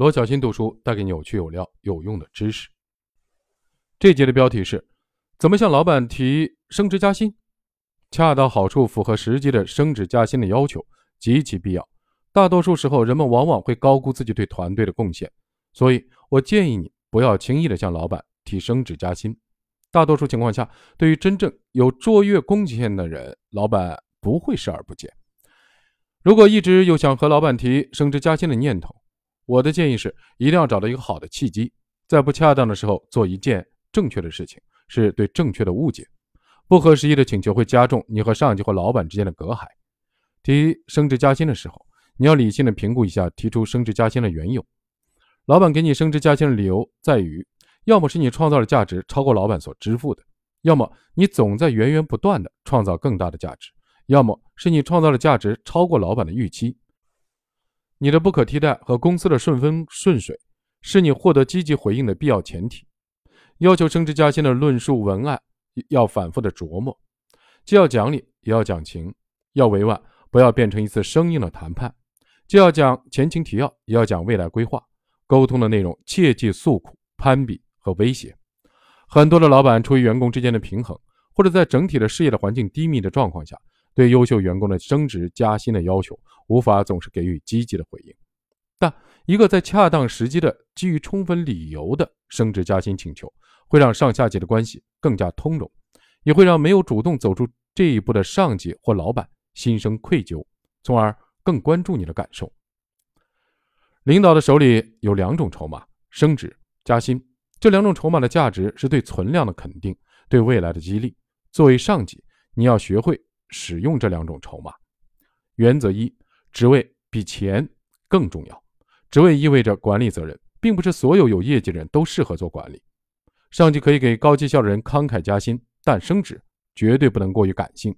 罗小新读书带给你有趣有料、有用的知识。这节的标题是：怎么向老板提升职加薪？恰到好处、符合时机的升职加薪的要求极其必要。大多数时候，人们往往会高估自己对团队的贡献，所以我建议你不要轻易的向老板提升职加薪。大多数情况下，对于真正有卓越贡献的人，老板不会视而不见。如果一直有想和老板提升职加薪的念头，我的建议是，一定要找到一个好的契机，在不恰当的时候做一件正确的事情，是对正确的误解。不合时宜的请求会加重你和上级或老板之间的隔阂。提升职加薪的时候，你要理性的评估一下提出升职加薪的缘由。老板给你升职加薪的理由在于。要么是你创造的价值超过老板所支付的，要么你总在源源不断的创造更大的价值，要么是你创造的价值超过老板的预期。你的不可替代和公司的顺风顺水，是你获得积极回应的必要前提。要求升职加薪的论述文案要反复的琢磨，既要讲理也要讲情，要委婉，不要变成一次生硬的谈判；既要讲前情提要，也要讲未来规划。沟通的内容切忌诉苦、攀比。和威胁，很多的老板出于员工之间的平衡，或者在整体的事业的环境低迷的状况下，对优秀员工的升职加薪的要求无法总是给予积极的回应。但一个在恰当时机的、基于充分理由的升职加薪请求，会让上下级的关系更加通融，也会让没有主动走出这一步的上级或老板心生愧疚，从而更关注你的感受。领导的手里有两种筹码：升职加薪。这两种筹码的价值是对存量的肯定，对未来的激励。作为上级，你要学会使用这两种筹码。原则一：职位比钱更重要。职位意味着管理责任，并不是所有有业绩的人都适合做管理。上级可以给高绩效的人慷慨加薪，但升职绝对不能过于感性。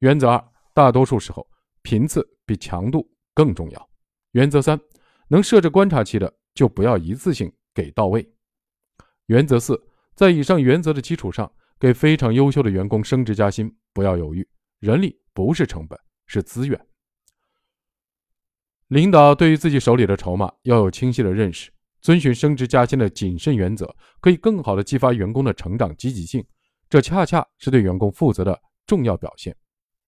原则二：大多数时候，频次比强度更重要。原则三：能设置观察期的，就不要一次性给到位。原则四，在以上原则的基础上，给非常优秀的员工升职加薪，不要犹豫。人力不是成本，是资源。领导对于自己手里的筹码要有清晰的认识，遵循升职加薪的谨慎原则，可以更好的激发员工的成长积极性。这恰恰是对员工负责的重要表现。